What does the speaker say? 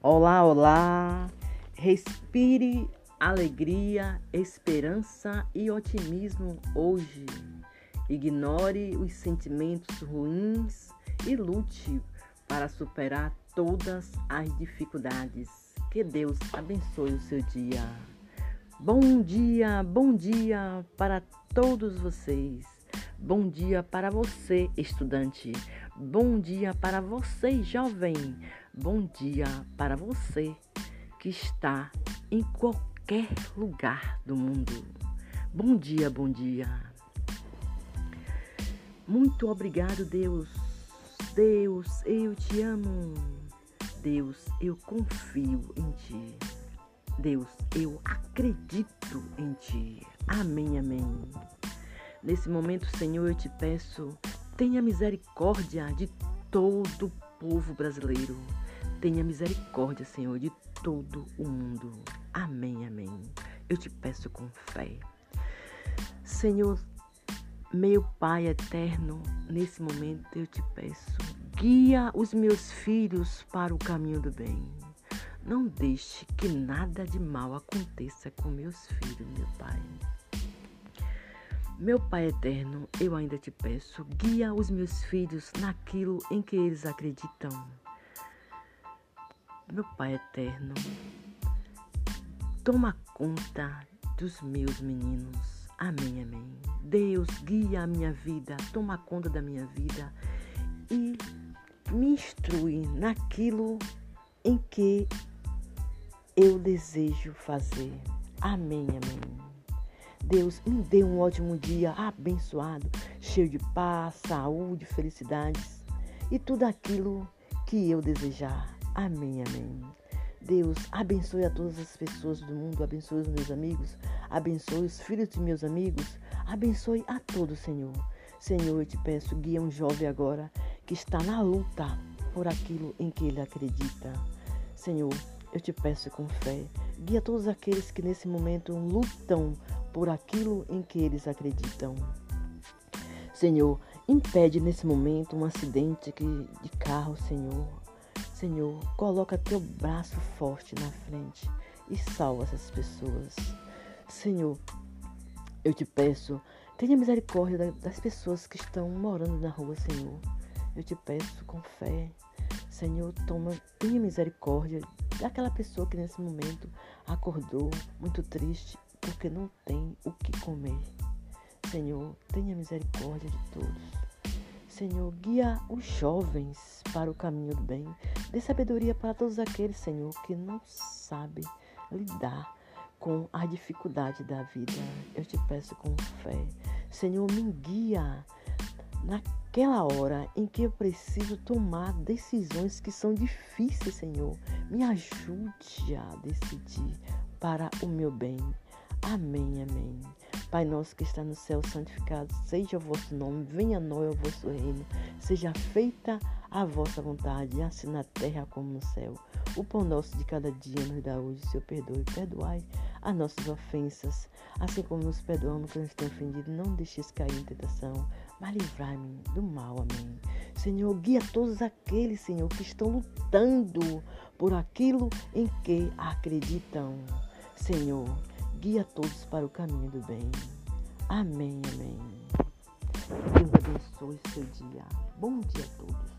Olá, olá! Respire alegria, esperança e otimismo hoje. Ignore os sentimentos ruins e lute para superar todas as dificuldades. Que Deus abençoe o seu dia. Bom dia, bom dia para todos vocês. Bom dia para você, estudante. Bom dia para você, jovem. Bom dia para você que está em qualquer lugar do mundo. Bom dia, bom dia. Muito obrigado, Deus. Deus, eu te amo. Deus, eu confio em ti. Deus, eu acredito em ti. Amém, amém. Nesse momento, Senhor, eu te peço, tenha misericórdia de todo o povo brasileiro. Tenha misericórdia, Senhor, de todo o mundo. Amém, amém. Eu te peço com fé. Senhor, meu Pai eterno, nesse momento eu te peço, guia os meus filhos para o caminho do bem. Não deixe que nada de mal aconteça com meus filhos, meu Pai. Meu Pai eterno, eu ainda te peço, guia os meus filhos naquilo em que eles acreditam. Meu Pai eterno, toma conta dos meus meninos. Amém, amém. Deus, guia a minha vida, toma conta da minha vida e me instrui naquilo em que eu desejo fazer. Amém, amém. Deus, me dê um ótimo dia abençoado, cheio de paz, saúde, felicidades e tudo aquilo que eu desejar. Amém, amém. Deus, abençoe a todas as pessoas do mundo, abençoe os meus amigos, abençoe os filhos de meus amigos, abençoe a todos, Senhor. Senhor, eu te peço, guia um jovem agora que está na luta por aquilo em que ele acredita. Senhor, eu te peço com fé, guia todos aqueles que nesse momento lutam por aquilo em que eles acreditam. Senhor, impede nesse momento um acidente de carro, Senhor. Senhor, coloca teu braço forte na frente e salva essas pessoas. Senhor, eu te peço, tenha misericórdia das pessoas que estão morando na rua, Senhor. Eu te peço com fé, Senhor, toma, tenha misericórdia daquela pessoa que nesse momento acordou muito triste porque não tem o que comer. Senhor, tenha misericórdia de todos. Senhor, guia os jovens para o caminho do bem. Dê sabedoria para todos aqueles, Senhor, que não sabem lidar com a dificuldade da vida. Eu te peço com fé. Senhor, me guia naquela hora em que eu preciso tomar decisões que são difíceis, Senhor. Me ajude a decidir para o meu bem. Amém, amém. Pai nosso que está no céu, santificado seja o vosso nome, venha a nós o vosso reino, seja feita a vossa vontade, assim na terra como no céu. O pão nosso de cada dia nos dá hoje, Senhor, perdoe, perdoai as nossas ofensas, assim como nos perdoamos que nos tem ofendido, não deixes cair em tentação, mas livrai-me do mal, amém. Senhor, guia todos aqueles, Senhor, que estão lutando por aquilo em que acreditam. Senhor, guia todos para o caminho do bem. Amém, amém. Deus abençoe seu dia. Bom dia a todos.